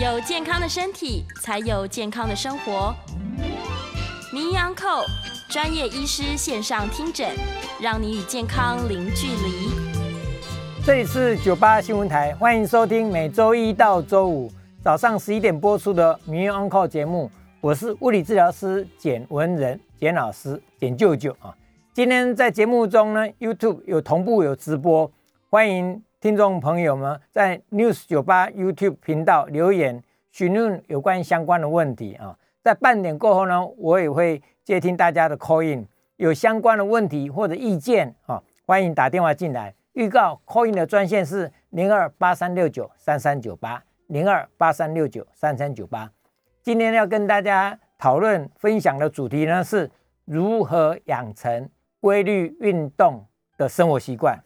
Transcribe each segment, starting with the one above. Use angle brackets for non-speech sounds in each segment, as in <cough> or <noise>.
有健康的身体，才有健康的生活。名医安扣专业医师线上听诊，让你与健康零距离。这里是九八新闻台，欢迎收听每周一到周五早上十一点播出的名医安扣节目。我是物理治疗师简文仁，简老师，简舅舅啊。今天在节目中呢，YouTube 有同步有直播，欢迎听众朋友们在 News 九八 YouTube 频道留言询问有关相关的问题啊。在半点过后呢，我也会接听大家的 call in，有相关的问题或者意见啊，欢迎打电话进来。预告 call in 的专线是零二八三六九三三九八零二八三六九三三九八。今天要跟大家讨论分享的主题呢，是如何养成。规律运动的生活习惯，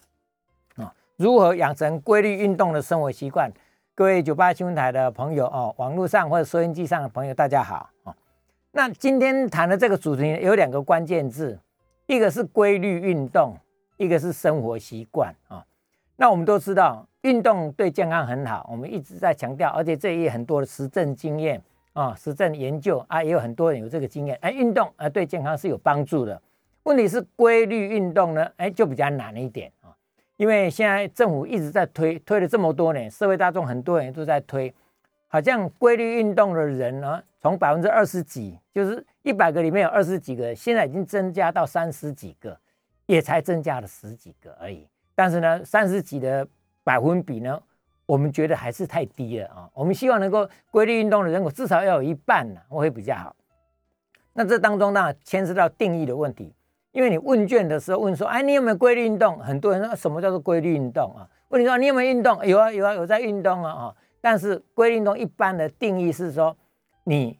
如何养成规律运动的生活习惯？各位九八新闻台的朋友哦，网络上或者收音机上的朋友，大家好哦。那今天谈的这个主题有两个关键字，一个是规律运动，一个是生活习惯啊。那我们都知道，运动对健康很好，我们一直在强调，而且这也很多的实证经验啊，实证研究啊，也有很多人有这个经验，哎，运动啊对健康是有帮助的。问题是规律运动呢？哎，就比较难一点，因为现在政府一直在推，推了这么多年，社会大众很多人都在推，好像规律运动的人呢，从百分之二十几，就是一百个里面有二十几个，现在已经增加到三十几个，也才增加了十几个而已。但是呢，三十几的百分比呢，我们觉得还是太低了啊。我们希望能够规律运动的人口至少要有一半呢，会比较好。那这当中呢，牵涉到定义的问题。因为你问卷的时候问说，哎，你有没有规律运动？很多人说什么叫做规律运动啊？问你说你有没有运动？有啊，有啊，有在运动啊啊！但是规律运动一般的定义是说，你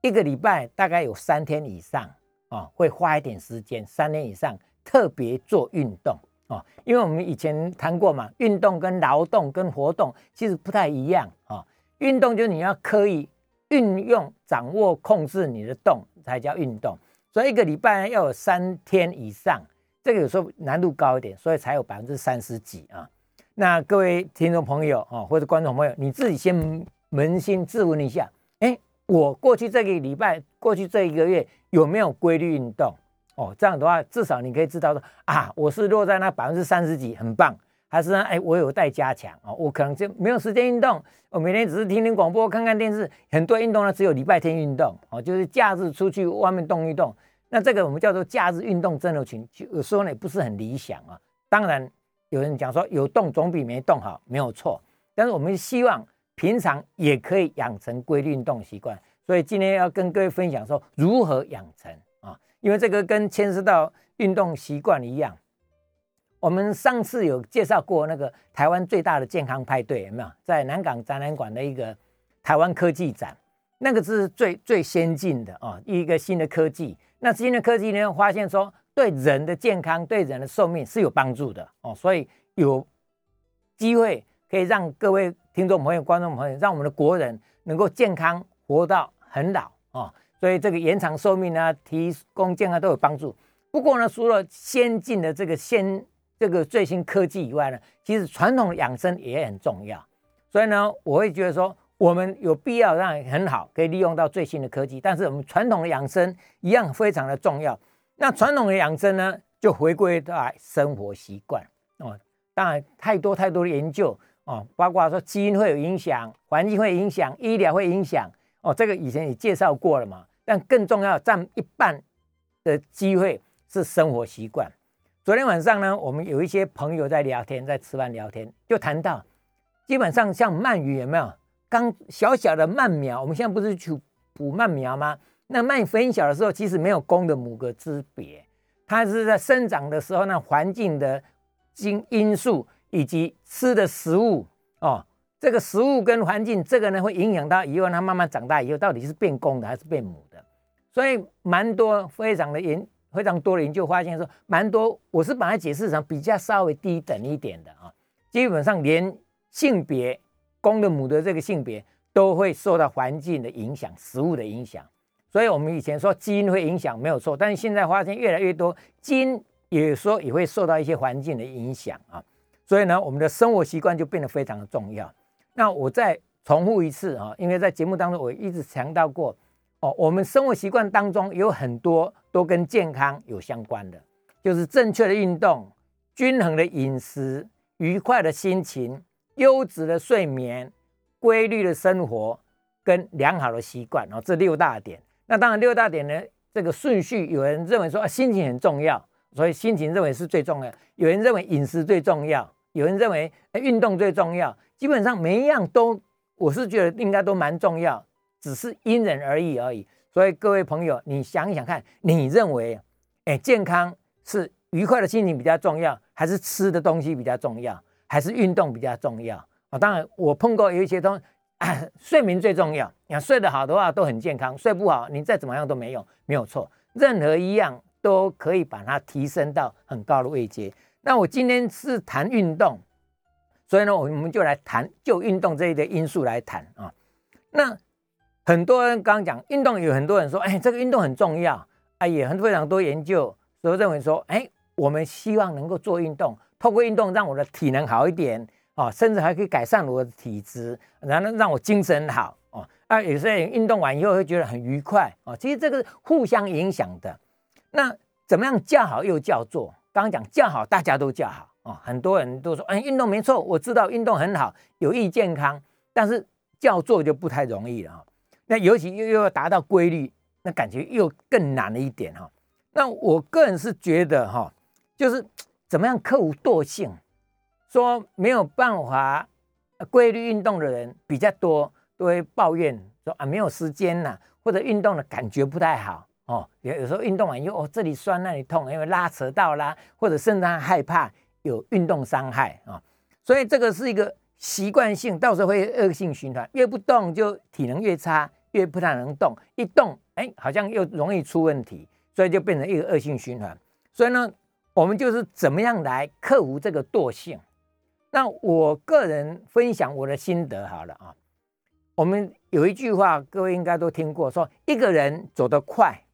一个礼拜大概有三天以上啊，会花一点时间，三天以上特别做运动啊。因为我们以前谈过嘛，运动跟劳动跟活动其实不太一样啊。运动就是你要刻意运用、掌握、控制你的动，才叫运动。所以一个礼拜要有三天以上，这个有时候难度高一点，所以才有百分之三十几啊。那各位听众朋友啊，或者观众朋友，你自己先扪心自问一下，哎，我过去这个礼拜，过去这一个月有没有规律运动？哦，这样的话，至少你可以知道说啊，我是落在那百分之三十几，很棒，还是呢，哎，我有待加强啊，我可能就没有时间运动，我每天只是听听广播，看看电视，很多运动呢只有礼拜天运动，哦，就是假日出去外面动一动。那这个我们叫做假日运动症候群，有时候呢也不是很理想啊。当然有人讲说有动总比没动好，没有错。但是我们希望平常也可以养成规律运动习惯。所以今天要跟各位分享说如何养成啊，因为这个跟牵涉到运动习惯一样。我们上次有介绍过那个台湾最大的健康派对，有没有？在南港展览馆的一个台湾科技展，那个是最最先进的啊，一个新的科技。那新的科技呢，发现说对人的健康、对人的寿命是有帮助的哦，所以有机会可以让各位听众朋友、观众朋友，让我们的国人能够健康活到很老哦，所以这个延长寿命呢，提供健康都有帮助。不过呢，除了先进的这个先这个最新科技以外呢，其实传统养生也很重要。所以呢，我会觉得说。我们有必要让很好，可以利用到最新的科技，但是我们传统的养生一样非常的重要。那传统的养生呢，就回归到生活习惯哦。当然，太多太多的研究哦，包括说基因会有影响，环境会影响，医疗会影响哦。这个以前也介绍过了嘛。但更重要占一半的机会是生活习惯。昨天晚上呢，我们有一些朋友在聊天，在吃饭聊天，就谈到基本上像鳗鱼有没有？刚小小的鳗苗，我们现在不是去捕鳗苗吗？那鳗鱼很小的时候，其实没有公的母的之别，它是在生长的时候，那环境的因因素以及吃的食物哦，这个食物跟环境，这个呢会影响到以后它慢慢长大以后到底是变公的还是变母的。所以蛮多非常的研非常多的研究发现说，蛮多我是把它解释成比较稍微低等一点的啊，基本上连性别。公的母的这个性别都会受到环境的影响、食物的影响，所以我们以前说基因会影响没有错，但是现在发现越来越多基因有时候也会受到一些环境的影响啊，所以呢，我们的生活习惯就变得非常的重要。那我再重复一次啊，因为在节目当中我一直强调过哦，我们生活习惯当中有很多都跟健康有相关的，就是正确的运动、均衡的饮食、愉快的心情、优质的睡眠、规律的生活跟良好的习惯哦，这六大点。那当然六大点呢，这个顺序有人认为说啊，心情很重要，所以心情认为是最重要；有人认为饮食最重要；有人认为运动最重要。基本上每一样都。我是觉得应该都蛮重要，只是因人而异而已。所以各位朋友，你想一想看，你认为，哎，健康是愉快的心情比较重要，还是吃的东西比较重要，还是运动比较重要？啊，当然我碰过有一些东，<coughs> 睡眠最重要。你睡得好的话都很健康，睡不好你再怎么样都没用，没有错。任何一样都可以把它提升到很高的位阶。那我今天是谈运动。所以呢，我们就来谈就运动这一个因素来谈啊。那很多人刚刚讲运动，有很多人说，哎，这个运动很重要啊，也很非常多研究都认为说，哎，我们希望能够做运动，透过运动让我的体能好一点哦，甚至还可以改善我的体质，然后让我精神好哦。啊，有些人运动完以后会觉得很愉快哦。其实这个互相影响的。那怎么样叫好又叫做？刚刚讲叫好，大家都叫好。哦，很多人都说，哎，运动没错，我知道运动很好，有益健康，但是叫做就不太容易了哈。那尤其又又要达到规律，那感觉又更难了一点哈。那我个人是觉得哈，就是怎么样克服惰性，说没有办法规律运动的人比较多，都会抱怨说啊没有时间呐，或者运动的感觉不太好哦。有有时候运动完以后，哦这里酸那里痛，因为拉扯到啦，或者甚至害怕。有运动伤害啊，所以这个是一个习惯性，到时候会恶性循环。越不动就体能越差，越不太能动。一动，哎，好像又容易出问题，所以就变成一个恶性循环。所以呢，我们就是怎么样来克服这个惰性？那我个人分享我的心得好了啊。我们有一句话，各位应该都听过，说一个人走得快，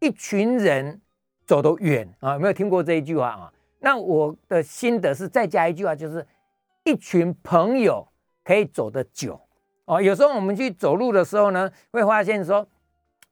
一群人走得远啊。有没有听过这一句话啊？那我的心得是再加一句话，就是一群朋友可以走得久哦。有时候我们去走路的时候呢，会发现说，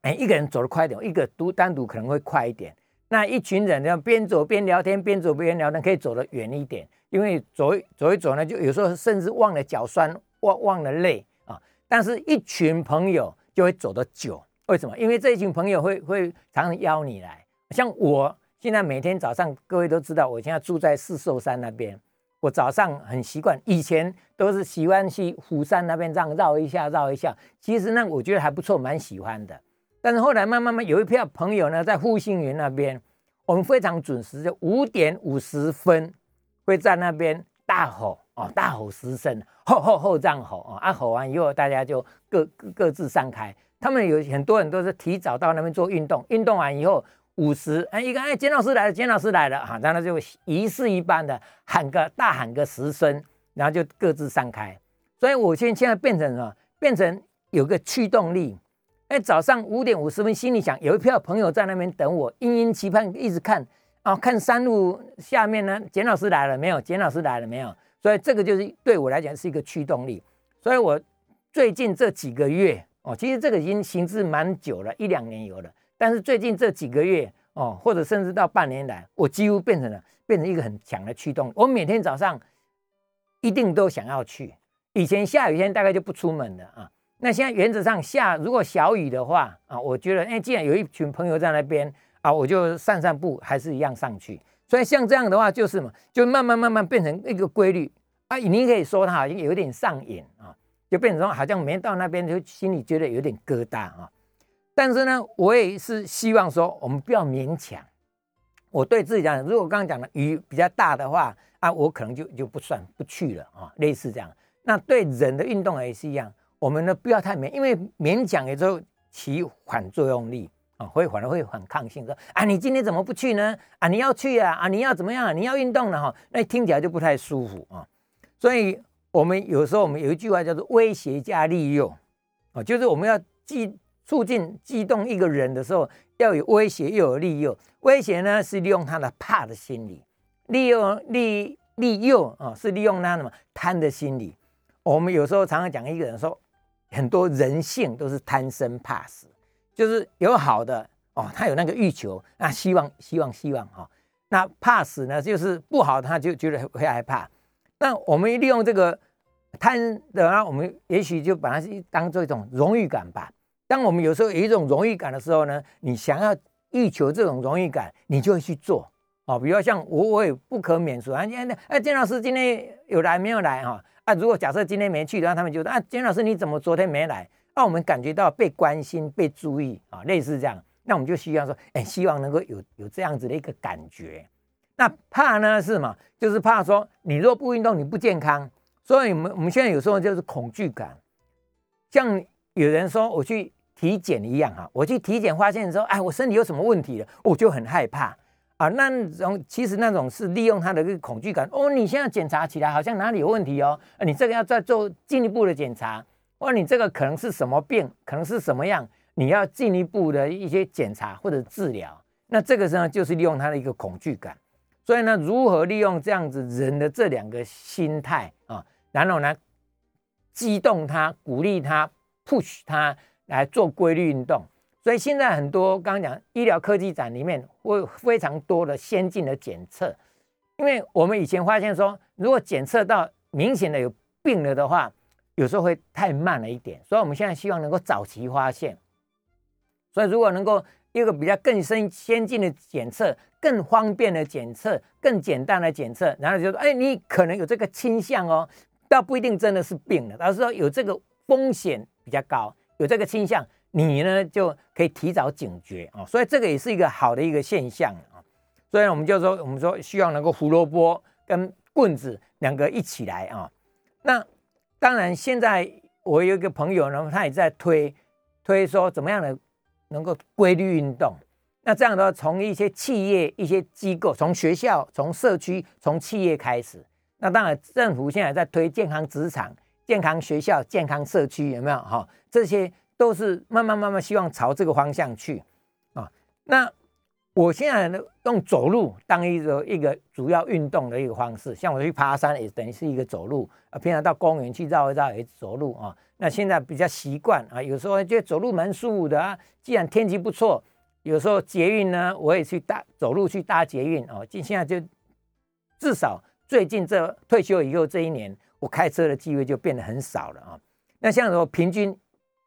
哎，一个人走得快一点，一个独单独可能会快一点。那一群人要边走边聊天，边走边聊天，可以走得远一点。因为走走一走呢，就有时候甚至忘了脚酸，忘忘了累啊。但是一群朋友就会走得久，为什么？因为这一群朋友会会常常邀你来，像我。现在每天早上，各位都知道，我现在住在四寿山那边。我早上很习惯，以前都是喜欢去虎山那边这样绕一下，绕一下。其实那，我觉得还不错，蛮喜欢的。但是后来慢慢慢，有一票朋友呢，在复兴园那边，我们非常准时，就五点五十分会在那边大吼哦，大吼十声，吼吼吼这样吼啊！啊，吼完以后，大家就各各自散开。他们有很多人都是提早到那边做运动，运动完以后。五十，哎，一个哎，简老师来了，简老师来了，哈，然后就仪式一般的喊个大喊个十声，然后就各自散开。所以我现现在变成什么？变成有个驱动力。哎，早上五点五十分，心里想有一票朋友在那边等我，殷殷期盼，一直看啊，看山路下面呢，简老师来了没有？简老师来了没有？所以这个就是对我来讲是一个驱动力。所以我最近这几个月哦，其实这个已经行之蛮久了，一两年有了。但是最近这几个月哦，或者甚至到半年来，我几乎变成了变成一个很强的驱动。我每天早上一定都想要去。以前下雨天大概就不出门了啊。那现在原则上下如果小雨的话啊，我觉得哎，既然有一群朋友在那边啊，我就散散步，还是一样上去。所以像这样的话，就是嘛，就慢慢慢慢变成一个规律啊。你可以说它好像有点上瘾啊，就变成好像没到那边就心里觉得有点疙瘩啊。但是呢，我也是希望说，我们不要勉强。我对自己讲，如果刚刚讲的雨比较大的话啊，我可能就就不算不去了啊，类似这样。那对人的运动也是一样，我们呢不要太勉，因为勉强也就起反作用力啊，会反而会反抗性，说啊，你今天怎么不去呢？啊，你要去啊，啊，你要怎么样？你要运动了哈，那听起来就不太舒服啊。所以，我们有时候我们有一句话叫做威胁加利诱啊，就是我们要记。促进激动一个人的时候，要有威胁又有利诱。威胁呢是利用他的怕的心理，利用利利诱啊是利用他什么贪的心理。我们有时候常常讲一个人说，很多人性都是贪生怕死，就是有好的哦，他有那个欲求，那希望希望希望哈，那怕死呢，就是不好他就觉得会害怕。那我们利用这个贪的啊，我们也许就把它当做一种荣誉感吧。当我们有时候有一种荣誉感的时候呢，你想要欲求这种荣誉感，你就会去做哦。比如像我，我也不可免俗啊。今天哎，金老师今天有来没有来哈？啊，如果假设今天没去的话，他们就说啊，金老师你怎么昨天没来？让我们感觉到被关心、被注意啊，类似这样。那我们就希望说，哎，希望能够有有这样子的一个感觉。那怕呢是什么？就是怕说你若不运动，你不健康。所以我们我们现在有时候就是恐惧感，像有人说我去体检一样哈，我去体检发现说，哎，我身体有什么问题了，我就很害怕啊。那种其实那种是利用他的一个恐惧感。哦，你现在检查起来好像哪里有问题哦，你这个要再做进一步的检查。或你这个可能是什么病，可能是什么样，你要进一步的一些检查或者治疗。那这个时候就是利用他的一个恐惧感。所以呢，如何利用这样子人的这两个心态啊，然后呢，激动他、鼓励他、push 它来做规律运动。所以现在很多刚刚讲医疗科技展里面会非常多的先进的检测，因为我们以前发现说，如果检测到明显的有病了的话，有时候会太慢了一点。所以我们现在希望能够早期发现。所以如果能够一个比较更深先进的检测。更方便的检测，更简单的检测，然后就说，哎，你可能有这个倾向哦，倒不一定真的是病了，而是说有这个风险比较高，有这个倾向，你呢就可以提早警觉啊，所以这个也是一个好的一个现象啊。所以我们就说，我们说希望能够胡萝卜跟棍子两个一起来啊。那当然，现在我有一个朋友呢，他也在推推说怎么样的能够规律运动。那这样的话，从一些企业、一些机构，从学校、从社区、从企业开始。那当然，政府现在在推健康职场、健康学校、健康社区，有没有？哈，这些都是慢慢慢慢希望朝这个方向去啊。那我现在呢，用走路当一个一个主要运动的一个方式，像我去爬山也等于是一个走路啊，平常到公园去绕一绕也走路啊。那现在比较习惯啊，有时候觉得走路蛮舒服的啊。既然天气不错。有时候捷运呢，我也去搭走路去搭捷运哦。就现在就至少最近这退休以后这一年，我开车的机会就变得很少了啊。那像说平均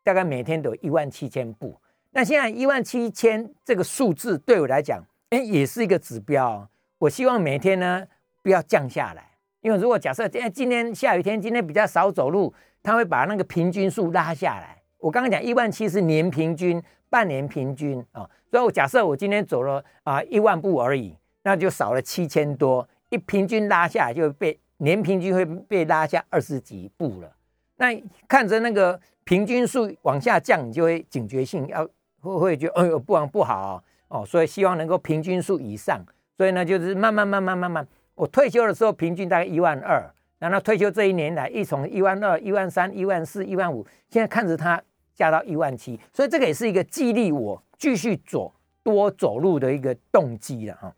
大概每天都有一万七千步。那现在一万七千这个数字对我来讲，哎，也是一个指标。我希望每天呢不要降下来，因为如果假设今今天下雨天，今天比较少走路，它会把那个平均数拉下来。我刚刚讲一万七是年平均。半年平均啊，所以我假设我今天走了啊一万步而已，那就少了七千多，一平均拉下来就被年平均会被拉下二十几步了。那看着那个平均数往下降，你就会警觉性要会会觉得哎呦不不好哦，所以希望能够平均数以上。所以呢，就是慢慢慢慢慢慢，我退休的时候平均大概一万二，然后退休这一年来一从一万二、一万三、一万四、一万五，现在看着它。加到一万七，所以这个也是一个激励我继续走多走路的一个动机了哈。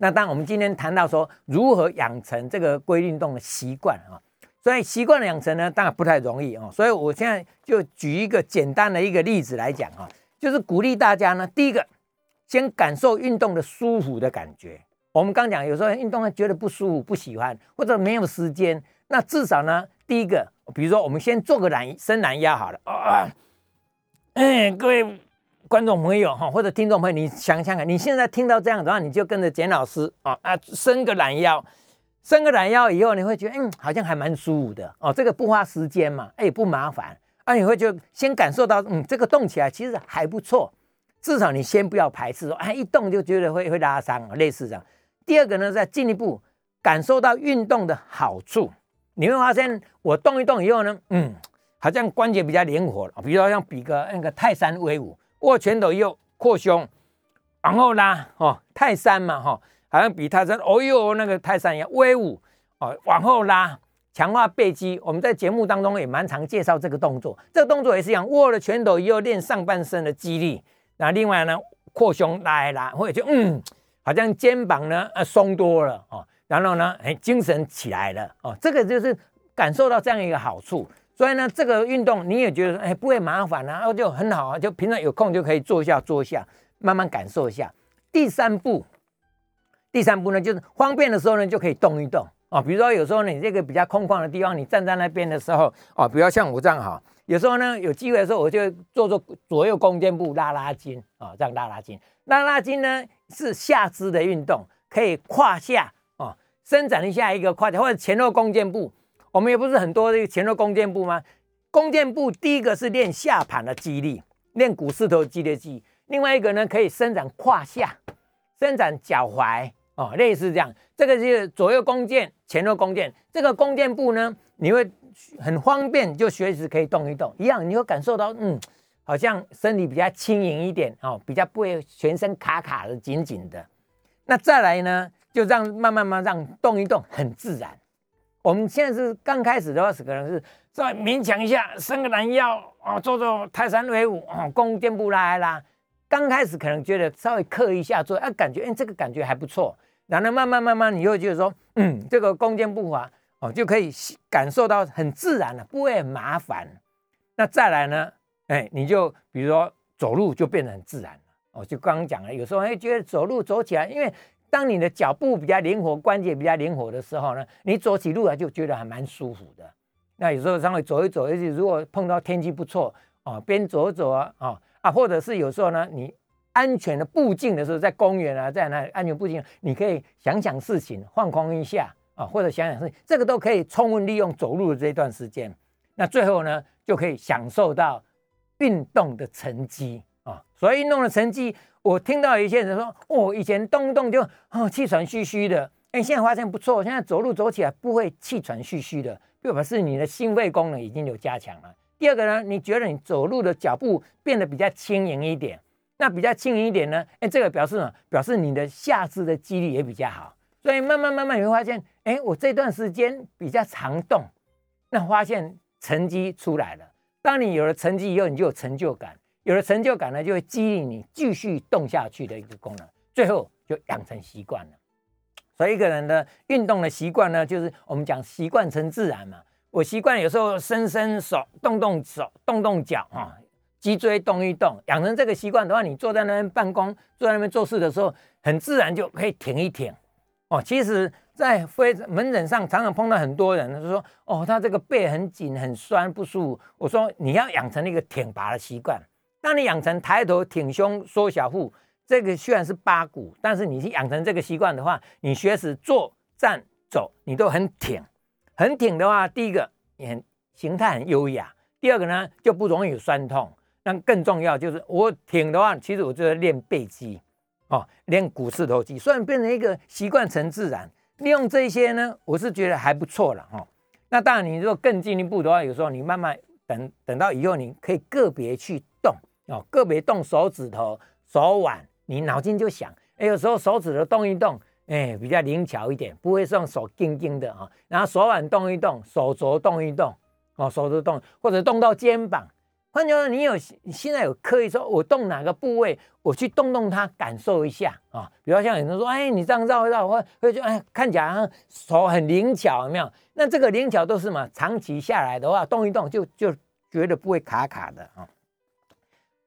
那当我们今天谈到说如何养成这个规律运动的习惯啊，所以习惯的养成呢，当然不太容易啊。所以我现在就举一个简单的一个例子来讲啊，就是鼓励大家呢，第一个先感受运动的舒服的感觉。我们刚讲有时候运动觉得不舒服、不喜欢或者没有时间，那至少呢，第一个。比如说，我们先做个懒伸懒腰好了啊！哎，各位观众朋友哈，或者听众朋友，你想想看，你现在听到这样的话，你就跟着简老师啊啊，伸个懒腰，伸个懒腰以后，你会觉得嗯，好像还蛮舒服的哦。这个不花时间嘛，哎，不麻烦啊，你会就先感受到嗯，这个动起来其实还不错。至少你先不要排斥说，哎，一动就觉得会会拉伤，类似这样。第二个呢，再进一步感受到运动的好处。你会发现，我动一动以后呢，嗯，好像关节比较灵活了。比如说像比个那个泰山威武，握拳头又扩胸，往后拉哦，泰山嘛哈，好像比泰山，哦哟，那个泰山一样威武哦，往后拉，强化背肌。我们在节目当中也蛮常介绍这个动作，这个动作也是一样，握了拳头以后练上半身的肌力。那另外呢，扩胸拉一拉，或者就嗯，好像肩膀呢呃松多了哦。然后呢，哎，精神起来了哦，这个就是感受到这样一个好处。所以呢，这个运动你也觉得哎不会麻烦，然后就很好啊，就平常有空就可以做一下做一下，慢慢感受一下。第三步，第三步呢就是方便的时候呢就可以动一动啊，比如说有时候你这个比较空旷的地方，你站在那边的时候啊，比如像我这样哈，有时候呢有机会的时候我就做做左右弓箭步拉拉筋啊，这样拉拉筋，拉拉筋呢是下肢的运动，可以胯下啊伸展一下一个胯下或者前后弓箭步。我们也不是很多这个前后弓箭步吗？弓箭步第一个是练下盘的肌力，练股四头肌的肌。另外一个呢，可以伸展胯下，伸展脚踝哦，类似这样。这个是左右弓箭，前后弓箭。这个弓箭步呢，你会很方便，就随时可以动一动，一样你会感受到，嗯，好像身体比较轻盈一点哦，比较不会全身卡卡的、紧紧的。那再来呢，就让慢慢慢让动一动，很自然。我们现在是刚开始的话，是可能是稍微勉强一下，伸个懒腰哦，做做泰山威武哦，弓箭步拉一拉。刚开始可能觉得稍微刻一下做，啊，感觉哎，这个感觉还不错。然后慢慢慢慢，你又觉得说，嗯，这个弓箭步伐哦，就可以感受到很自然了，不会很麻烦。那再来呢，哎，你就比如说走路就变得很自然了。哦，就刚刚讲了，有时候哎觉得走路走起来，因为当你的脚步比较灵活，关节比较灵活的时候呢，你走起路来就觉得还蛮舒服的。那有时候稍微走一走，而且如果碰到天气不错啊，边走走啊啊啊，或者是有时候呢，你安全的步进的时候，在公园啊，在那安全步进，你可以想想事情，放空一下啊，或者想想事情，这个都可以充分利用走路的这段时间。那最后呢，就可以享受到运动的成绩啊。所以运动的成绩。我听到一些人说，哦，以前动不动就哦气喘吁吁的，哎，现在发现不错，现在走路走起来不会气喘吁吁的，表示你的心肺功能已经有加强了。第二个呢，你觉得你走路的脚步变得比较轻盈一点，那比较轻盈一点呢，哎，这个表示呢，表示你的下肢的肌力也比较好。所以慢慢慢慢你会发现，哎，我这段时间比较常动，那发现成绩出来了。当你有了成绩以后，你就有成就感。有了成就感呢，就会激励你继续动下去的一个功能，最后就养成习惯了。所以一个人的运动的习惯呢，就是我们讲习惯成自然嘛。我习惯有时候伸伸手、动动手、动动脚啊，脊椎动一动，养成这个习惯的话，你坐在那边办公、坐在那边做事的时候，很自然就可以挺一挺哦。其实，在非门诊上常常碰到很多人，就说：“哦，他这个背很紧、很酸、不舒服。”我说：“你要养成一个挺拔的习惯。”当你养成抬头挺胸缩小腹，这个虽然是八股，但是你去养成这个习惯的话，你学时坐站走，你都很挺，很挺的话，第一个很形态很优雅，第二个呢就不容易有酸痛。那更重要就是我挺的话，其实我就在练背肌哦，练股四头肌，虽然变成一个习惯成自然，利用这些呢，我是觉得还不错了哈。那当然，你如果更进一步的话，有时候你慢慢等等到以后，你可以个别去动。哦，个别动手指头、手腕，你脑筋就想，哎，有时候手指头动一动，哎，比较灵巧一点，不会用手硬硬的啊。然后手腕动一动，手肘动一动，哦，手肘动，或者动到肩膀。换句话说，你有现在有刻意说，我动哪个部位，我去动动它，感受一下啊。比如像有人说，哎，你这样绕一绕，会会就哎，看起来手很灵巧，有没有？那这个灵巧都是嘛，长期下来的话，动一动就就觉得不会卡卡的啊。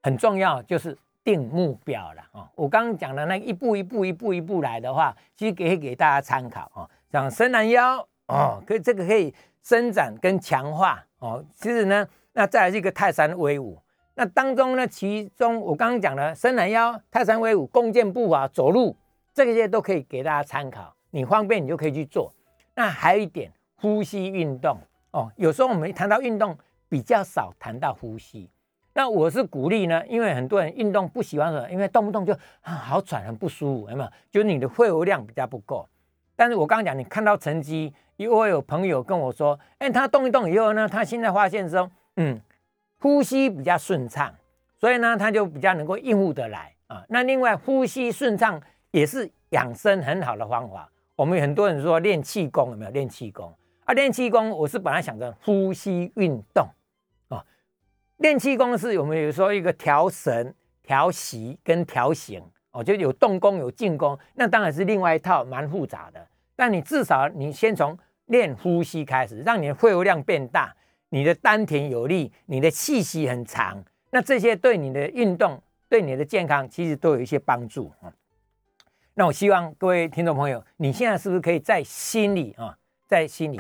很重要就是定目标了啊！我刚刚讲的那一步一步一步一步来的话，其实可以给大家参考啊。像伸懒腰哦，可以这个可以伸展跟强化哦。其实呢，那再来是一个泰山威武。那当中呢，其中我刚刚讲的伸懒腰、泰山威武、弓箭步啊、走路，这些都可以给大家参考。你方便你就可以去做。那还有一点呼吸运动哦，有时候我们谈到运动比较少谈到呼吸。那我是鼓励呢，因为很多人运动不喜欢的，因为动不动就啊好喘，很不舒服，有没有？就是你的肺活量比较不够。但是我刚刚讲，你看到成绩，因为有朋友跟我说，哎，他动一动以后呢，他现在发现说，嗯，呼吸比较顺畅，所以呢，他就比较能够应付得来啊。那另外，呼吸顺畅也是养生很好的方法。我们很多人说练气功有没有？练气功啊，练气功，我是本来想着呼吸运动。练气功是我们有时候一个调神、调息跟调形哦，就有动功有静功，那当然是另外一套蛮复杂的。但你至少你先从练呼吸开始，让你的肺活量变大，你的丹田有力，你的气息很长。那这些对你的运动、对你的健康，其实都有一些帮助啊。那我希望各位听众朋友，你现在是不是可以在心里啊，在心里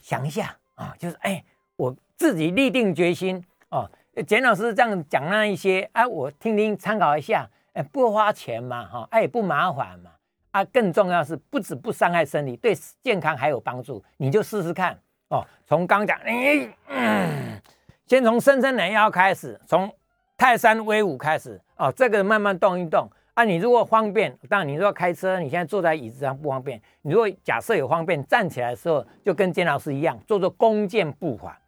想一下啊，就是哎，我自己立定决心哦。简老师这样讲那一些，哎，我听听参考一下，哎，不花钱嘛，哈，哎，不麻烦嘛。啊，更重要是不止不伤害身体，对健康还有帮助，你就试试看哦。从刚讲，你嗯，先从伸伸懒腰开始，从泰山威武开始哦，这个慢慢动一动啊。你如果方便，当然你如果开车，你现在坐在椅子上不方便。你如果假设有方便，站起来的时候就跟简老师一样，做做弓箭步法，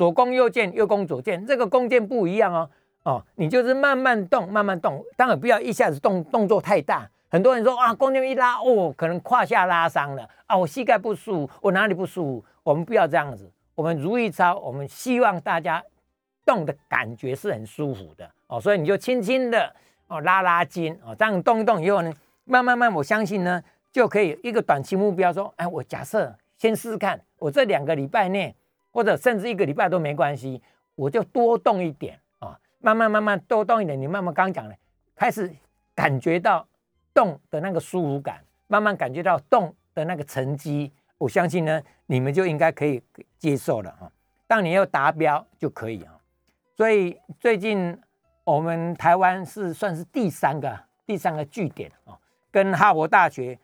左弓右箭，右弓左箭，这个弓箭不一样哦。哦，你就是慢慢动，慢慢动，当然不要一下子动动作太大。很多人说啊，弓箭一拉哦，可能胯下拉伤了啊，我膝盖不舒服，我哪里不舒服？我们不要这样子，我们如意操，我们希望大家动的感觉是很舒服的哦，所以你就轻轻的哦拉拉筋哦，这样动一动以后呢，慢慢慢，我相信呢就可以一个短期目标，说哎，我假设先试试看，我这两个礼拜内或者甚至一个礼拜都没关系，我就多动一点啊，慢慢慢慢多动一点，你慢慢刚讲的，开始感觉到。动的那个舒服感，慢慢感觉到动的那个成绩，我相信呢，你们就应该可以接受了哈。当你要达标就可以啊。所以最近我们台湾是算是第三个第三个据点啊，跟哈佛大学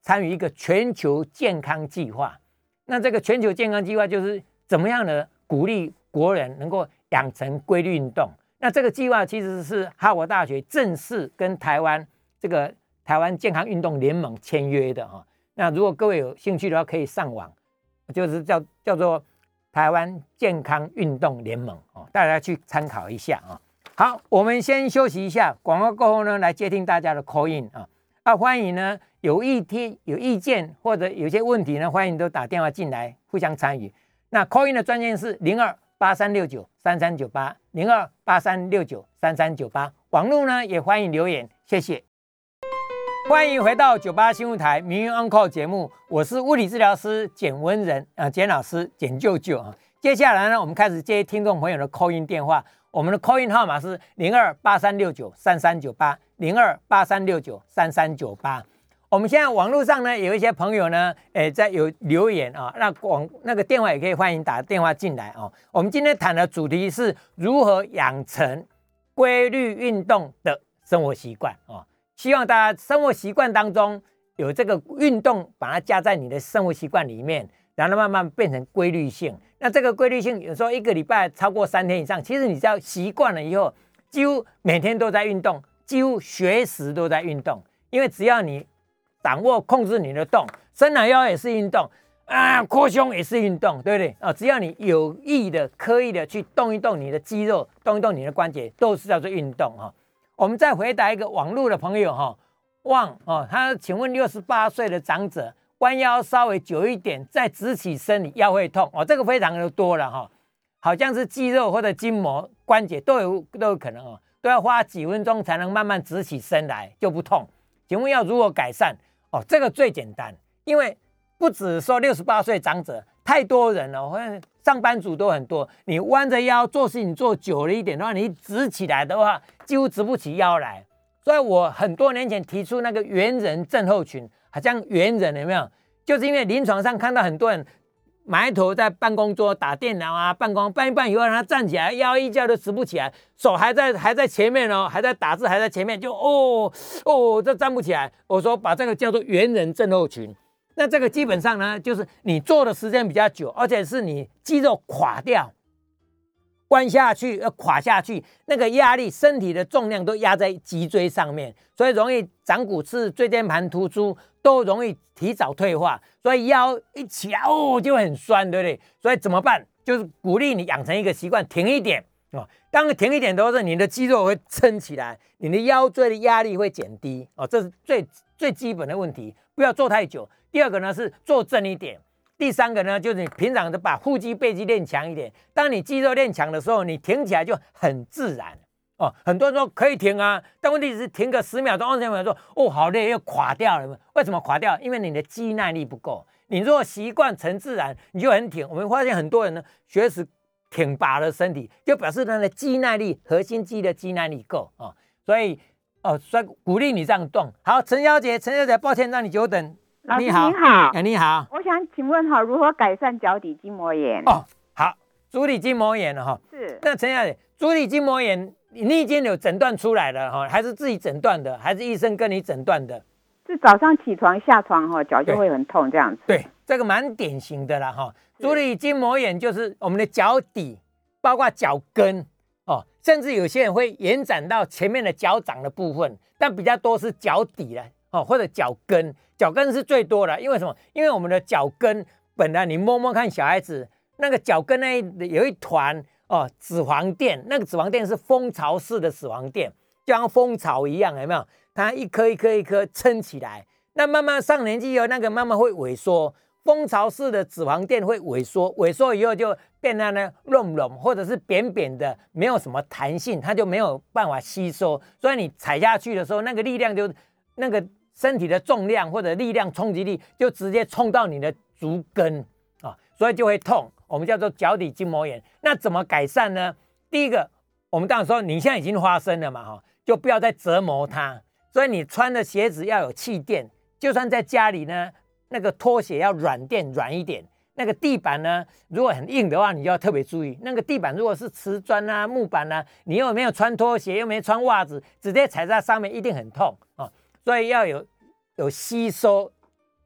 参与一个全球健康计划。那这个全球健康计划就是怎么样呢？鼓励国人能够养成规律运动。那这个计划其实是哈佛大学正式跟台湾。这个台湾健康运动联盟签约的哈，那如果各位有兴趣的话，可以上网，就是叫叫做台湾健康运动联盟哦，大家去参考一下啊。好，我们先休息一下，广告过后呢，来接听大家的 call in 啊。啊，欢迎呢有意听有意见或者有些问题呢，欢迎都打电话进来互相参与。那 call in 的专线是零二八三六九三三九八零二八三六九三三九八，网络呢也欢迎留言，谢谢。欢迎回到九八新闻台《名誉 Uncle》节目，我是物理治疗师简文仁啊，简老师，简舅舅啊。接下来呢，我们开始接听众朋友的 call in 电话，我们的 call in 号码是零二八三六九三三九八零二八三六九三三九八。我们现在网络上呢，有一些朋友呢，诶，在有留言啊，那广那个电话也可以欢迎打电话进来哦。我们今天谈的主题是如何养成规律运动的生活习惯啊。希望大家生活习惯当中有这个运动，把它加在你的生活习惯里面，然后慢慢变成规律性。那这个规律性有时候一个礼拜超过三天以上，其实你只要习惯了以后，几乎每天都在运动，几乎随时都在运动。因为只要你掌握控制你的动，伸懒腰也是运动啊，扩胸也是运动，对不对啊？只要你有意的、刻意的去动一动你的肌肉，动一动你的关节，都是叫做运动哈。我们再回答一个网络的朋友哈，旺哦，他请问六十八岁的长者弯腰稍微久一点再直起身你腰会痛哦，这个非常的多了哈，好像是肌肉或者筋膜关节都有都有可能哦，都要花几分钟才能慢慢直起身来就不痛。请问要如何改善哦？这个最简单，因为不止说六十八岁长者，太多人了，或者上班族都很多，你弯着腰做事情做久了一点的话，你直起来的话。几乎直不起腰来，所以我很多年前提出那个猿人症候群，好像猿人有没有？就是因为临床上看到很多人埋头在办公桌打电脑啊，办公办一办以后，让他站起来，腰一叫都直不起来，手还在还在前面哦，还在打字，还在前面，就哦哦，这站不起来。我说把这个叫做猿人症候群。那这个基本上呢，就是你坐的时间比较久，而且是你肌肉垮掉。弯下去要垮下去，那个压力，身体的重量都压在脊椎上面，所以容易长骨刺、椎间盘突出，都容易提早退化。所以腰一起来哦，就很酸，对不对？所以怎么办？就是鼓励你养成一个习惯，停一点哦。当你停一点的时候，你的肌肉会撑起来，你的腰椎的压力会减低哦。这是最最基本的问题，不要做太久。第二个呢是坐正一点。第三个呢，就是你平常的把腹肌背肌练强一点。当你肌肉练强的时候，你挺起来就很自然哦。很多人说可以停啊，但问题是停个十秒钟、二十秒钟，哦，好累，又垮掉了。为什么垮掉？因为你的肌耐力不够，你如果习惯成自然，你就很挺。我们发现很多人呢，学识挺拔的身体，就表示他的肌耐力、核心肌的肌耐力够啊。所以哦，所以鼓励你这样动。好，陈小姐，陈小姐，抱歉让你久等。你好，你好，哎，你好。我想请问哈，如何改善脚底筋膜炎？哦，好，足底筋膜炎了哈。是。那陈小姐，足底筋膜炎你已经有诊断出来了哈，还是自己诊断的，还是医生跟你诊断的？是早上起床下床哈，脚就会很痛这样子。对，这个蛮典型的啦哈。足底筋膜炎就是我们的脚底，包括脚跟哦，甚至有些人会延展到前面的脚掌的部分，但比较多是脚底了哦，或者脚跟。脚跟是最多的，因为什么？因为我们的脚跟本来你摸摸看，小孩子那个脚跟那有一团哦脂肪垫，那个脂肪垫是蜂巢式的脂肪垫，就像蜂巢一样，有没有？它一颗一颗一颗撑起来，那慢慢上年纪以后，那个慢慢会萎缩，蜂巢式的脂肪垫会萎缩，萎缩以后就变得呢隆隆或者是扁扁的，没有什么弹性，它就没有办法吸收，所以你踩下去的时候，那个力量就那个。身体的重量或者力量冲击力就直接冲到你的足跟啊，所以就会痛。我们叫做脚底筋膜炎。那怎么改善呢？第一个，我们当然说你现在已经发生了嘛，哈，就不要再折磨它。所以你穿的鞋子要有气垫，就算在家里呢，那个拖鞋要软垫软一点。那个地板呢，如果很硬的话，你就要特别注意。那个地板如果是瓷砖啊、木板啊，你又没有穿拖鞋，又没穿袜子，直接踩在上面一定很痛啊。所以要有有吸收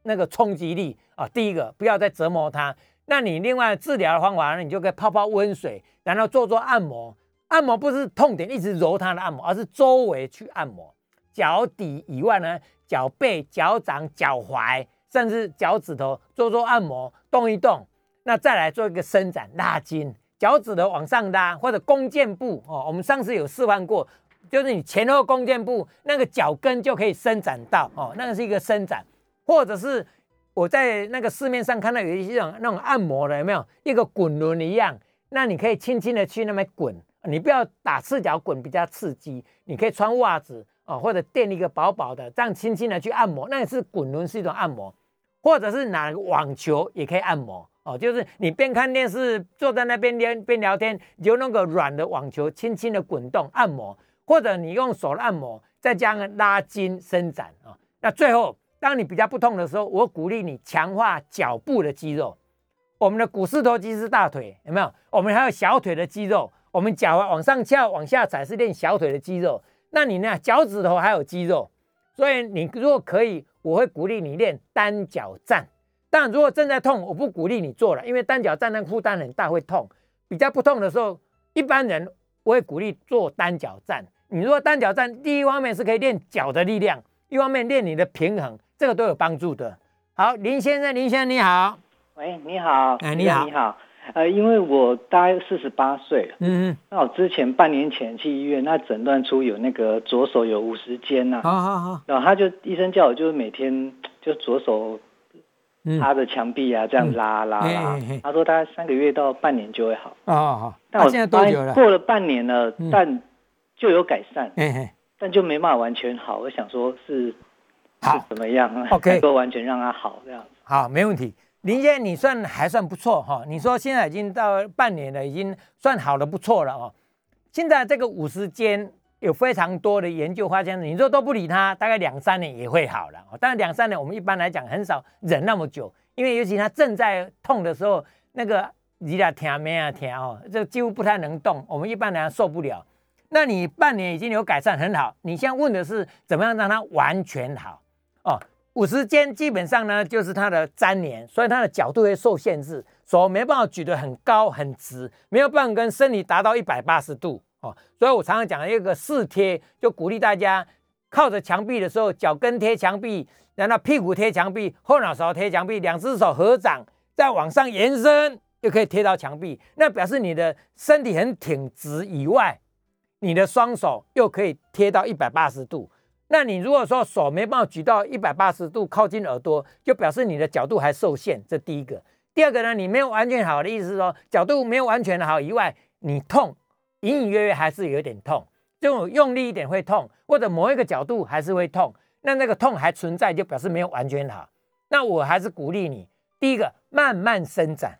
那个冲击力啊，第一个不要再折磨它。那你另外治疗的方法呢，你就可以泡泡温水，然后做做按摩。按摩不是痛点一直揉它的按摩，而是周围去按摩。脚底以外呢，脚背、脚掌、脚踝，甚至脚趾头做做按摩，动一动。那再来做一个伸展拉筋，脚趾头往上拉，或者弓箭步哦。我们上次有示范过。就是你前后弓箭步，那个脚跟就可以伸展到哦，那个是一个伸展，或者是我在那个市面上看到有一种那种按摩的，有没有一个滚轮一样？那你可以轻轻的去那边滚，你不要打赤脚滚比较刺激，你可以穿袜子哦，或者垫一个薄薄的，这样轻轻的去按摩，那也是滚轮是一种按摩，或者是拿网球也可以按摩哦，就是你边看电视坐在那边边边聊天，你就那个软的网球轻轻的滚动按摩。或者你用手按摩，再加上拉筋伸展啊，那最后当你比较不痛的时候，我鼓励你强化脚部的肌肉。我们的股四头肌是大腿，有没有？我们还有小腿的肌肉，我们脚往上翘、往下踩是练小腿的肌肉。那你呢？脚趾头还有肌肉，所以你如果可以，我会鼓励你练单脚站。但如果正在痛，我不鼓励你做了，因为单脚站那负担很大，会痛。比较不痛的时候，一般人我会鼓励做单脚站。你如果单脚站，第一方面是可以练脚的力量，一方面练你的平衡，这个都有帮助的。好，林先生，林先生你好，喂，你好，哎，你好，你好，呃，因为我大概四十八岁，嗯嗯，那我之前半年前去医院，那诊断出有那个左手有五十肩呐，好好好，然后他就医生叫我就是每天 <tsk> 就左手趴着墙壁啊，这样拉拉拉，他说大概三个月到半年就会好，哦好，但我现在多久了？过了半年了，但就有改善，但就没办法完全好。我想说，是是怎么样？OK，能够完全让它好这样。好，没问题。林先生，你算还算不错哈。你说现在已经到半年了，已经算好的不错了哦。现在这个五十间有非常多的研究发现，你说都不理它，大概两三年也会好了。但是两三年我们一般来讲很少忍那么久，因为尤其他正在痛的时候，那个你俩听没啊听哦，这几乎不太能动。我们一般来讲受不了。那你半年已经有改善，很好。你现在问的是怎么样让它完全好哦？五十肩基本上呢就是它的粘连，所以它的角度会受限制，手没办法举得很高很直，没有办法跟身体达到一百八十度哦。所以我常常讲一个四贴，就鼓励大家靠着墙壁的时候，脚跟贴墙壁，然后屁股贴墙壁，后脑勺贴墙壁，两只手合掌，再往上延伸，就可以贴到墙壁。那表示你的身体很挺直以外。你的双手又可以贴到一百八十度，那你如果说手没办法举到一百八十度靠近耳朵，就表示你的角度还受限。这第一个。第二个呢，你没有完全好的意思是说角度没有完全好以外，你痛隐隐约约还是有点痛，就用力一点会痛，或者某一个角度还是会痛，那那个痛还存在，就表示没有完全好。那我还是鼓励你第一个慢慢伸展，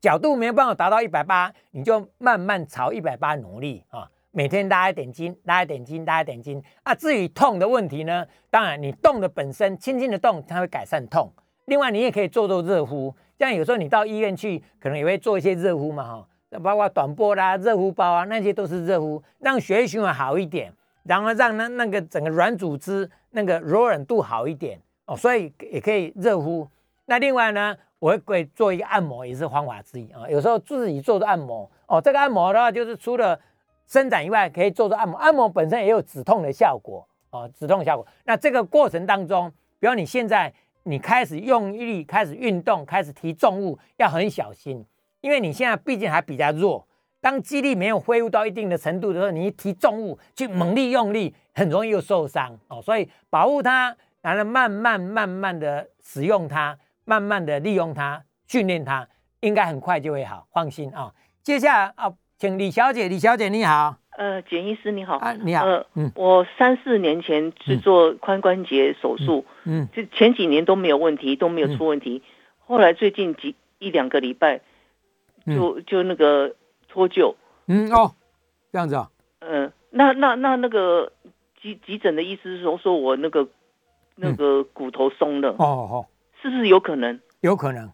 角度没有办法达到一百八，你就慢慢朝一百八努力啊。每天拉一点筋，拉一点筋，拉一点筋啊。至于痛的问题呢，当然你动的本身轻轻的动，它会改善痛。另外你也可以做做热敷，像有时候你到医院去，可能也会做一些热敷嘛哈，包括短波啦、热敷包啊，那些都是热敷，让血液循环好一点，然后让那那个整个软组织那个柔软度好一点哦。所以也可以热敷。那另外呢，我会做一个按摩，也是方法之一啊。有时候自己做的按摩哦，这个按摩的话，就是除了伸展以外，可以做做按摩。按摩本身也有止痛的效果哦，止痛效果。那这个过程当中，比如你现在你开始用力、开始运动、开始提重物，要很小心，因为你现在毕竟还比较弱。当肌力没有恢复到一定的程度的时候，你一提重物去猛力用力，很容易又受伤哦。所以保护它，然后慢慢慢慢的使用它，慢慢的利用它，训练它，应该很快就会好，放心啊。接下来啊。请李小姐，李小姐你好。呃，简医师你好。啊，你好。呃，嗯，我三四年前去做髋关节手术，嗯，就前几年都没有问题，都没有出问题。后来最近几一两个礼拜，就就那个脱臼。嗯哦，这样子啊。嗯，那那那那个急急诊的意思是说，说我那个那个骨头松了。哦哦，是不是有可能？有可能。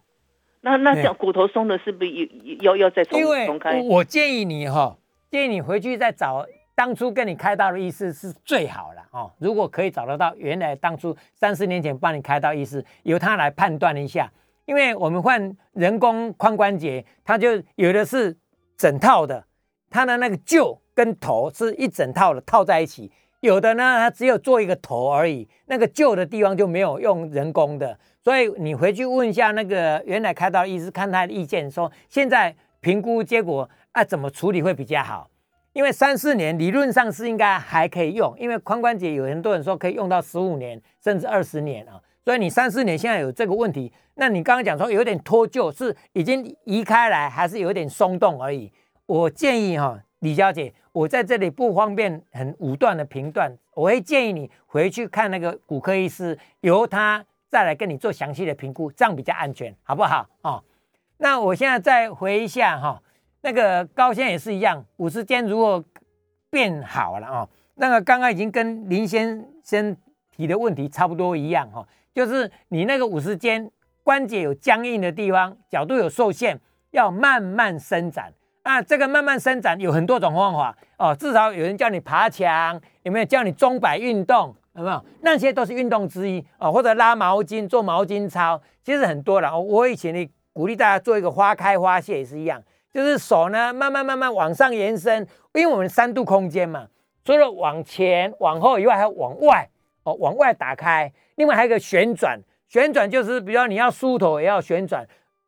那那讲骨头松了，是不是要要再重重开？我建议你哈，建议你回去再找当初跟你开刀的医师是最好了哦。如果可以找得到原来当初三四年前帮你开刀医师，由他来判断一下。因为我们换人工髋关节，它就有的是整套的，它的那个臼跟头是一整套的套在一起；有的呢，它只有做一个头而已，那个旧的地方就没有用人工的。所以你回去问一下那个原来开刀医师，看他的意见，说现在评估结果啊怎么处理会比较好？因为三四年理论上是应该还可以用，因为髋关节有很多人说可以用到十五年甚至二十年啊。所以你三四年现在有这个问题，那你刚刚讲说有点脱臼，是已经移开来还是有点松动而已？我建议哈，李小姐，我在这里不方便很武断的评断，我会建议你回去看那个骨科医师，由他。再来跟你做详细的评估，这样比较安全，好不好？哦，那我现在再回一下哈，那个高先也是一样，五十肩如果变好了哦，那个刚刚已经跟林先生提的问题差不多一样哈，就是你那个五十肩关节有僵硬的地方，角度有受限，要慢慢伸展。啊，这个慢慢伸展有很多种方法哦，至少有人叫你爬墙，有没有叫你钟摆运动？有没有？那些都是运动之一哦，或者拉毛巾、做毛巾操，其实很多了。我以前呢鼓励大家做一个花开花谢也是一样，就是手呢慢慢慢慢往上延伸，因为我们三度空间嘛，除了往前、往后以外，还要往外哦，往外打开。另外还有一个旋转，旋转就是比如你要梳头也要旋转，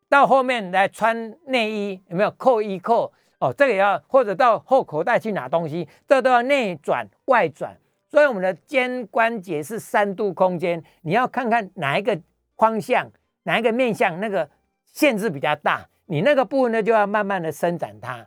到后面来穿内衣有没有扣衣扣哦？这个也要，或者到后口袋去拿东西，这都要内转外转。所以我们的肩关节是三度空间，你要看看哪一个方向、哪一个面向，那个限制比较大，你那个部分呢就要慢慢的伸展它。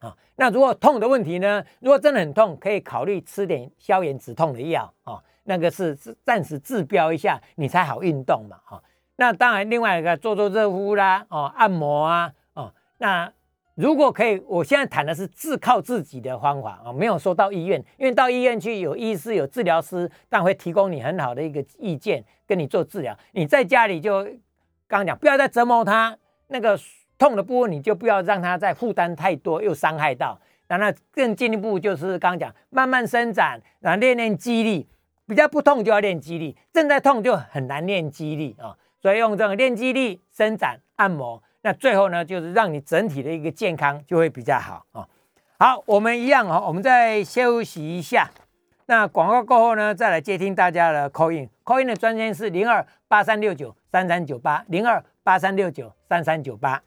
啊，那如果痛的问题呢，如果真的很痛，可以考虑吃点消炎止痛的药啊，那个是暂时治标一下，你才好运动嘛。哈，那当然另外一个做做热敷啦，哦，按摩啊，哦，那。如果可以，我现在谈的是自靠自己的方法啊，没有说到医院，因为到医院去有医师、有治疗师，但会提供你很好的一个意见，跟你做治疗。你在家里就刚刚讲，不要再折磨他那个痛的部分，你就不要让他再负担太多，又伤害到。然后更进一步就是刚刚讲，慢慢伸展，然后练练肌力。比较不痛就要练肌力，正在痛就很难练肌力啊。所以用这种练肌力、伸展、按摩。那最后呢，就是让你整体的一个健康就会比较好啊。好，我们一样哦，我们再休息一下。那广告过后呢，再来接听大家的 call in。call in 的专线是零二八三六九三三九八零二八三六九三三九八。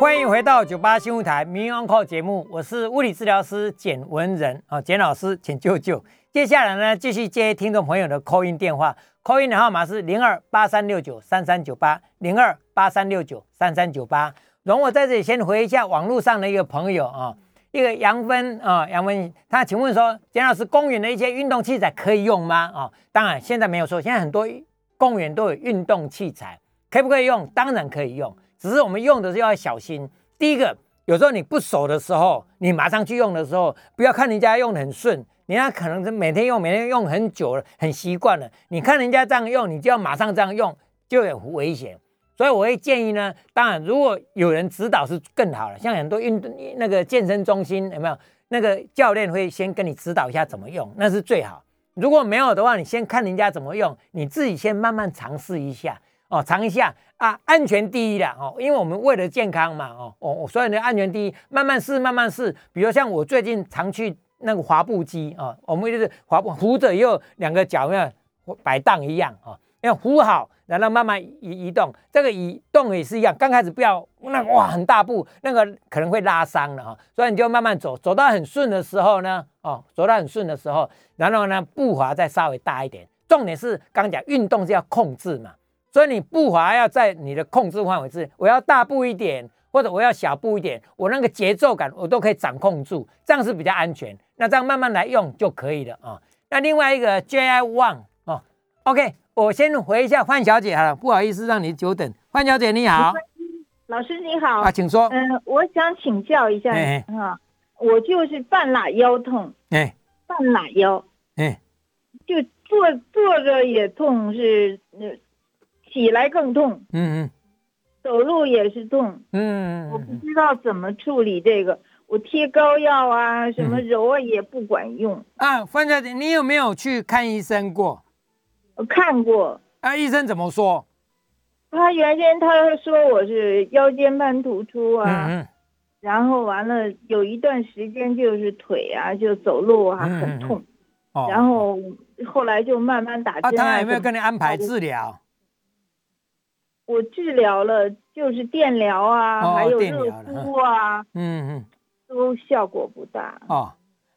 欢迎回到九八新闻台民安 call 节目，我是物理治疗师简文仁啊，简老师，请舅舅。接下来呢，继续接听众朋友的 call in 电话。call in 的号码是零二八三六九三三九八零二八三六九三三九八。容我在这里先回一下网络上的一个朋友啊，一个杨芬啊，杨芬，他请问说，简老师，公园的一些运动器材可以用吗？啊，当然现在没有说，现在很多公园都有运动器材，可不可以用？当然可以用，只是我们用的时候要小心。第一个，有时候你不熟的时候，你马上去用的时候，不要看人家用的很顺，人家可能是每天用，每天用很久了，很习惯了。你看人家这样用，你就要马上这样用，就有危险。所以我会建议呢，当然如果有人指导是更好了。像很多运动那个健身中心有没有那个教练会先跟你指导一下怎么用，那是最好。如果没有的话，你先看人家怎么用，你自己先慢慢尝试一下哦，尝一下啊，安全第一啦哦，因为我们为了健康嘛哦，我所以呢安全第一，慢慢试，慢慢试。比如像我最近常去那个滑步机啊，我们就是滑步扶着又两个脚像摆荡一样啊，要扶好。然后慢慢移移动，这个移动也是一样。刚开始不要那哇很大步，那个可能会拉伤了哈。所以你就慢慢走，走到很顺的时候呢，哦，走到很顺的时候，然后呢步伐再稍微大一点。重点是刚讲运动是要控制嘛，所以你步伐要在你的控制范围之内。我要大步一点，或者我要小步一点，我那个节奏感我都可以掌控住，这样是比较安全。那这样慢慢来用就可以了啊。那另外一个 JI One 哦，OK。我先回一下范小姐好了，不好意思让你久等。范小姐你好，老师你好。啊，请说。嗯，我想请教一下啊，我就是半拉腰痛，哎，半拉腰，哎，就坐坐着也痛，是那起来更痛，嗯嗯，走路也是痛，嗯，我不知道怎么处理这个，我贴膏药啊，什么揉啊也不管用啊。范小姐，你有没有去看医生过？我看过，啊，医生怎么说？他原先他说我是腰间盘突出啊，然后完了有一段时间就是腿啊，就走路啊很痛，然后后来就慢慢打针。他有没有跟你安排治疗？我治疗了，就是电疗啊，还有热敷啊，嗯嗯，都效果不大。哦，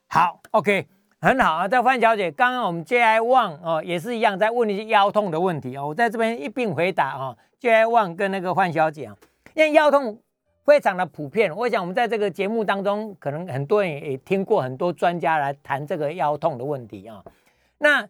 好，OK。很好啊，这范小姐，刚刚我们 JI One 哦也是一样在问一些腰痛的问题哦，我在这边一并回答啊。JI One 跟那个范小姐啊，因为腰痛非常的普遍，我想我们在这个节目当中，可能很多人也听过很多专家来谈这个腰痛的问题啊。那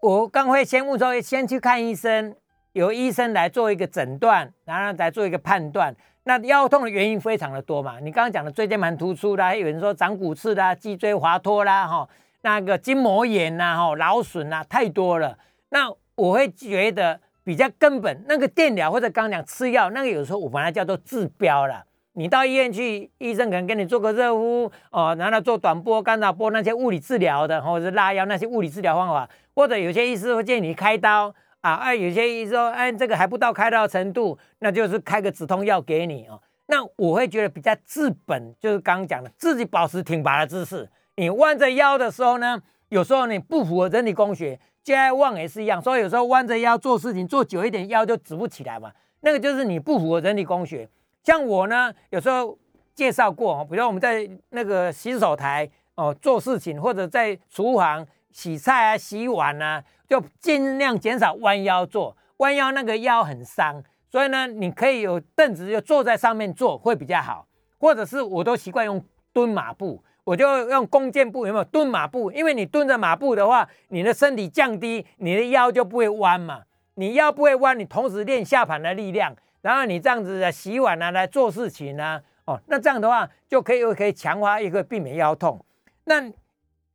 我刚会先问说，先去看医生，由医生来做一个诊断，然后再做一个判断。那腰痛的原因非常的多嘛，你刚刚讲的椎间盘突出啦，有人说长骨刺啦，脊椎滑脱啦，哈。那个筋膜炎呐，哈，劳损呐，太多了。那我会觉得比较根本，那个电疗或者刚刚讲吃药，那个有时候我把它叫做治标了。你到医院去，医生可能给你做个热敷哦，然后做短波、干扰波那些物理治疗的，或者是拉腰那些物理治疗方法，或者有些医师会建议你开刀啊，哎，有些医生说，哎，这个还不到开刀程度，那就是开个止痛药给你哦。那我会觉得比较治本，就是刚刚讲的，自己保持挺拔的姿势。你弯着腰的时候呢，有时候你不符合人体工学，JI One 也是一样，所以有时候弯着腰做事情做久一点，腰就直不起来嘛。那个就是你不符合人体工学。像我呢，有时候介绍过，比如我们在那个洗手台哦做事情，或者在厨房洗菜啊、洗碗啊，就尽量减少弯腰做，弯腰那个腰很伤。所以呢，你可以有凳子就坐在上面做会比较好，或者是我都习惯用蹲马步。我就用弓箭步，有没有蹲马步？因为你蹲着马步的话，你的身体降低，你的腰就不会弯嘛。你腰不会弯，你同时练下盘的力量，然后你这样子的洗碗啊，来做事情啊，哦，那这样的话就可以又可以强化，一个避免腰痛。那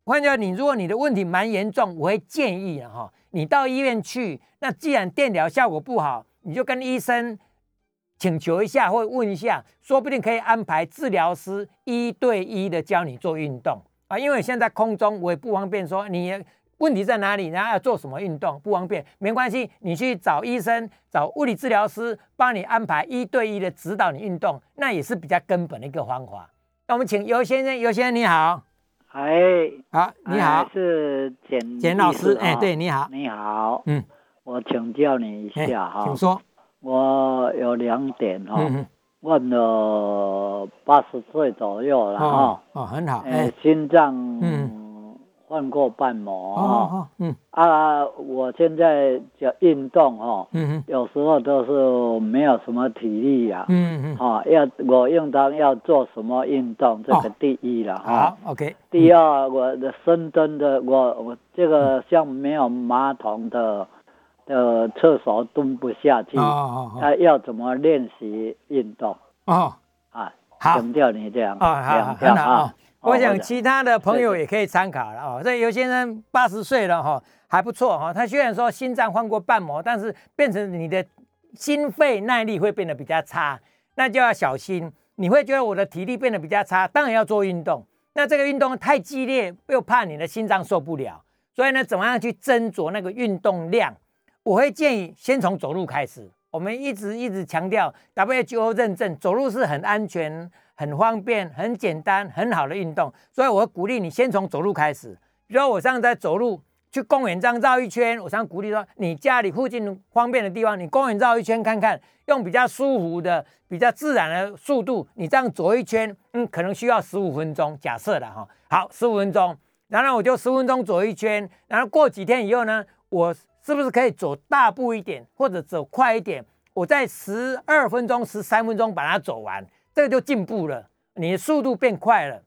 换句话你如果你的问题蛮严重，我会建议啊，哈，你到医院去。那既然电疗效果不好，你就跟医生。请求一下或问一下，说不定可以安排治疗师一对一的教你做运动啊。因为现在空中我也不方便说你问题在哪里，然后要做什么运动不方便，没关系，你去找医生、找物理治疗师帮你安排一对一的指导你运动，那也是比较根本的一个方法。那我们请尤先生，尤先生你好，哎，好，你好，是简简老师，哎，对，你好，你好，嗯，我请教你一下哈，请说。我有两点哈，问了八十岁左右了哈，哦很好，哎，心脏嗯换过瓣膜哈，嗯。啊，我现在叫运动哦，嗯有时候都是没有什么体力呀，嗯嗯，哈要我应当要做什么运动，这个第一了哈，OK，第二我的深蹲的我我这个像没有马桶的。的厕所蹲不下去，啊要怎么练习运动？哦，啊，强调你这样啊，很好啊。我想其他的朋友也可以参考了哦。这有些人八十岁了哈，还不错哈。他虽然说心脏换过瓣膜，但是变成你的心肺耐力会变得比较差，那就要小心。你会觉得我的体力变得比较差，当然要做运动。那这个运动太激烈，又怕你的心脏受不了，所以呢，怎么样去斟酌那个运动量？我会建议先从走路开始。我们一直一直强调 WHO 认证，走路是很安全、很方便、很简单、很好的运动，所以我鼓励你先从走路开始。比如我上次在走路去公园这样绕一圈，我常鼓励说，你家里附近方便的地方，你公园绕一圈看看，用比较舒服的、比较自然的速度，你这样走一圈，嗯，可能需要十五分钟，假设的哈。好，十五分钟，然后我就十分钟走一圈，然后过几天以后呢，我。是不是可以走大步一点，或者走快一点？我在十二分钟、十三分钟把它走完，这个就进步了，你的速度变快了。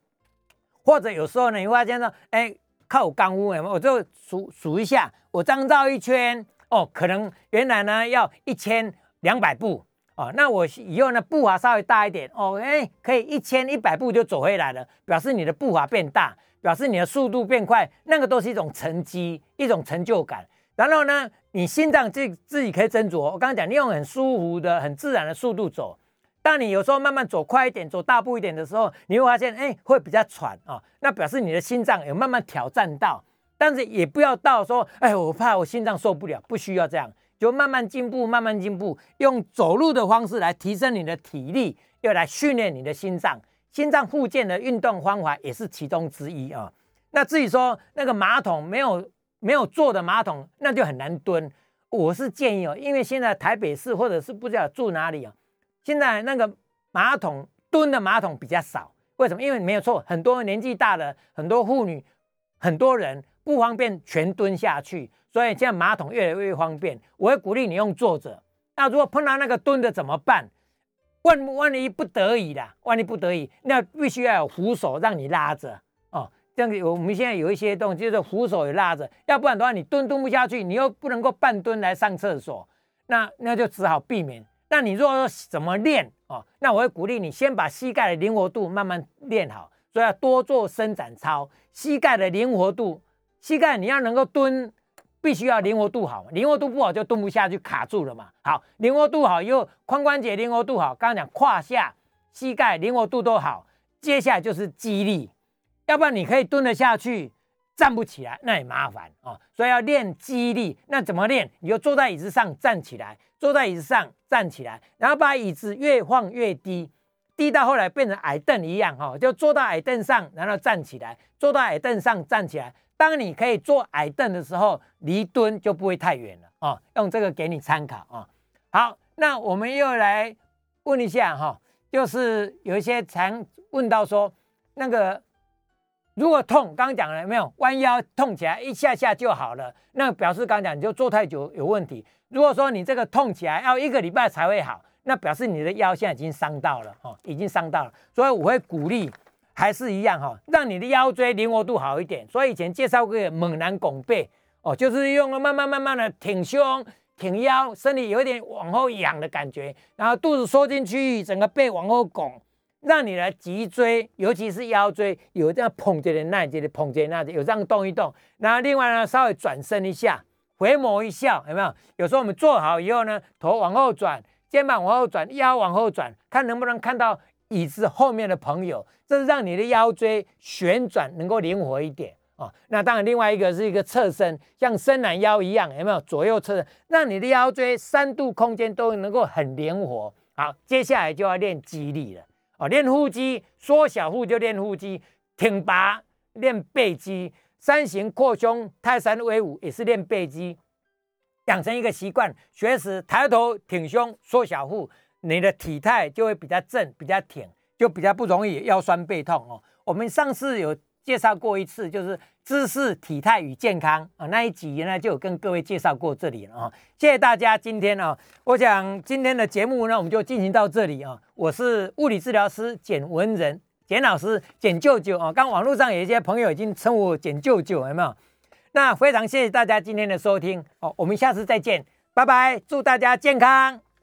或者有时候呢，你会发现说，哎，靠钢屋哎，我就数数一下，我张绕一圈哦，可能原来呢要一千两百步哦，那我以后呢步伐稍微大一点哦，哎，可以一千一百步就走回来了，表示你的步伐变大，表示你的速度变快，那个都是一种成绩，一种成就感。然后呢，你心脏自自己可以斟酌。我刚刚讲，你用很舒服的、很自然的速度走。当你有时候慢慢走快一点、走大步一点的时候，你会发现，哎，会比较喘啊。那表示你的心脏有慢慢挑战到，但是也不要到说，哎，我怕我心脏受不了，不需要这样，就慢慢进步，慢慢进步，用走路的方式来提升你的体力，又来训练你的心脏。心脏复健的运动方法也是其中之一啊。那至于说那个马桶没有。没有坐的马桶，那就很难蹲。我是建议哦，因为现在台北市或者是不知道住哪里啊，现在那个马桶蹲的马桶比较少。为什么？因为没有错，很多年纪大的很多妇女，很多人不方便全蹲下去，所以现在马桶越来越方便。我会鼓励你用坐着。那如果碰到那个蹲的怎么办？万万一不得已的，万一不得已，那必须要有扶手让你拉着哦。这样子，我们现在有一些东西就是扶手也拉着，要不然的话，你蹲蹲不下去，你又不能够半蹲来上厕所，那那就只好避免。那你如果说怎么练哦，那我会鼓励你先把膝盖的灵活度慢慢练好，所以要多做伸展操。膝盖的灵活度，膝盖你要能够蹲，必须要灵活度好，灵活度不好就蹲不下去，卡住了嘛。好，灵活度好以后，髋关节灵活度好，刚刚讲胯下、膝盖灵活度都好，接下来就是肌力。要不然你可以蹲得下去，站不起来，那也麻烦哦。所以要练肌力，那怎么练？你就坐在椅子上站起来，坐在椅子上站起来，然后把椅子越放越低，低到后来变成矮凳一样哈，就坐到矮凳上，然后站起来，坐到矮凳上站起来。当你可以坐矮凳的时候，离蹲就不会太远了哦。用这个给你参考啊。好，那我们又来问一下哈，就是有一些常问到说那个。如果痛，刚刚讲了没有？弯腰痛起来一下下就好了，那表示刚刚讲你就坐太久有问题。如果说你这个痛起来要一个礼拜才会好，那表示你的腰现在已经伤到了哦，已经伤到了。所以我会鼓励，还是一样哈，让你的腰椎灵活度好一点。所以以前介绍过猛男拱背哦，就是用慢慢慢慢的挺胸、挺腰，身体有一点往后仰的感觉，然后肚子缩进去，整个背往后拱。让你的脊椎，尤其是腰椎，有这样捧着的那节的捧着那节，有这样动一动。然后另外呢，稍微转身一下，回眸一笑，有没有？有时候我们坐好以后呢，头往后转，肩膀往后转，腰往后转，看能不能看到椅子后面的朋友。这是让你的腰椎旋转能够灵活一点啊。那当然，另外一个是一个侧身，像伸懒腰一样，有没有？左右侧身，让你的腰椎三度空间都能够很灵活。好，接下来就要练肌力了。哦，练腹肌，缩小腹就练腹肌，挺拔练背肌，三型扩胸，泰山威武也是练背肌，养成一个习惯，学时抬头挺胸，缩小腹，你的体态就会比较正，比较挺，就比较不容易腰酸背痛哦。我们上次有介绍过一次，就是姿势、体态与健康啊那一集原来就有跟各位介绍过这里了啊。谢谢大家今天啊，我想今天的节目呢，我们就进行到这里啊。我是物理治疗师简文仁，简老师，简舅舅啊。刚网络上有一些朋友已经称我简舅舅，有没有？那非常谢谢大家今天的收听哦，我们下次再见，拜拜，祝大家健康。